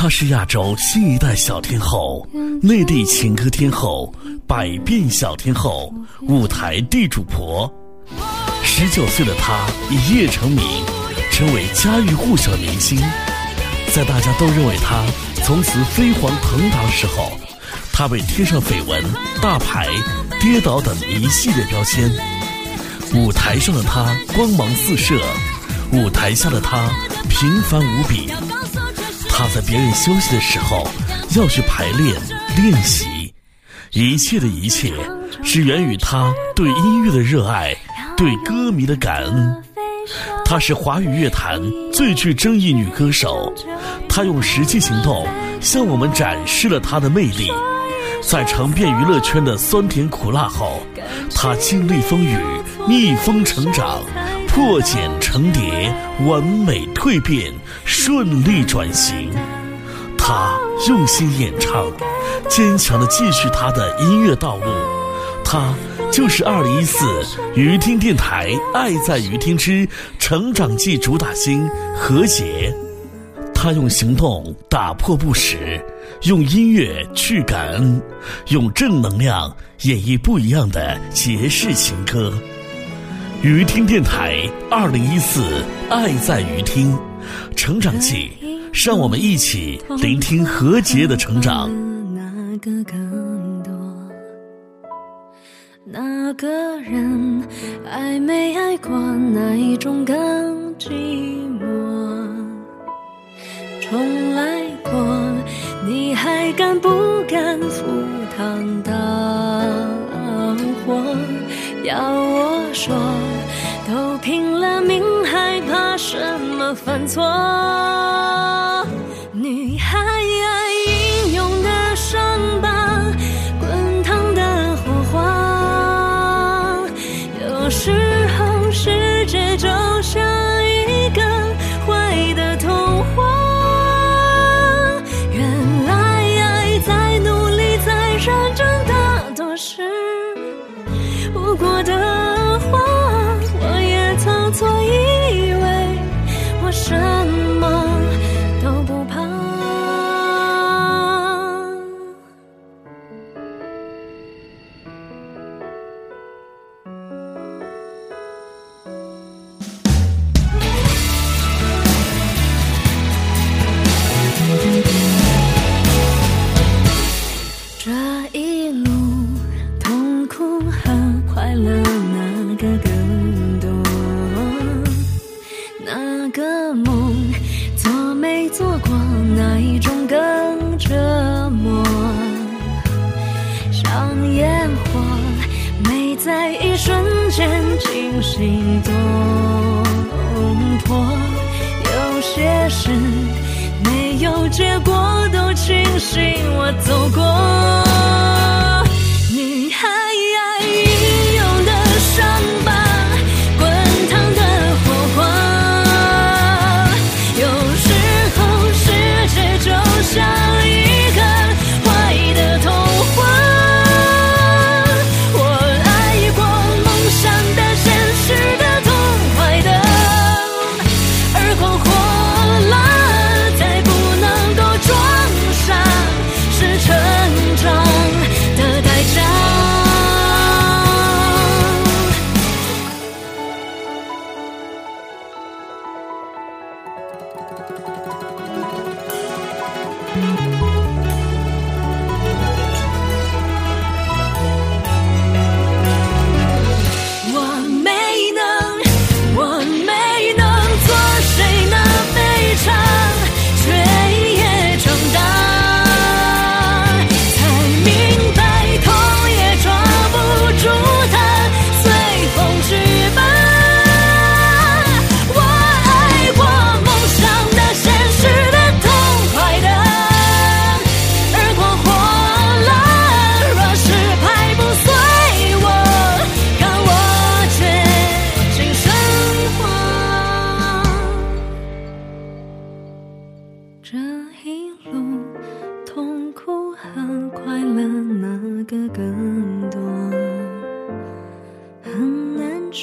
她是亚洲新一代小天后，内地情歌天后，百变小天后，舞台地主婆。十九岁的她一夜成名，成为家喻户晓的明星。在大家都认为她从此飞黄腾达的时候，她被贴上绯闻、大牌、跌倒等一系列标签。舞台上的她光芒四射，舞台下的她平凡无比。在别人休息的时候要去排练练习，一切的一切是源于他对音乐的热爱，对歌迷的感恩。她是华语乐坛最具争议女歌手，她用实际行动向我们展示了她的魅力。在尝遍娱乐圈的酸甜苦辣后，她经历风雨，逆风成长，破茧成蝶，完美蜕变，顺利转型。他用心演唱，坚强地继续他的音乐道路。他就是二零一四于听电台《爱在于听之成长记》主打星何洁。他用行动打破不实，用音乐去感恩，用正能量演绎不一样的节式情歌。于听电台二零一四《爱在于听》成长记，让我们一起聆听何洁的成长。那个更多？那个人爱没爱过？哪一种更寂寞？重来过，你还敢不敢赴汤蹈火？要我说，都拼了命，还怕什么犯错？女孩英勇的伤疤，滚烫的火花，有时像烟火，没在一瞬间惊心动魄。有些事没有结果，都庆幸我走过。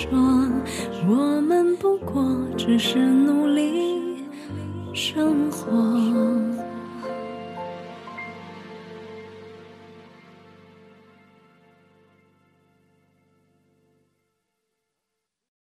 说，我们不过只是努力生活。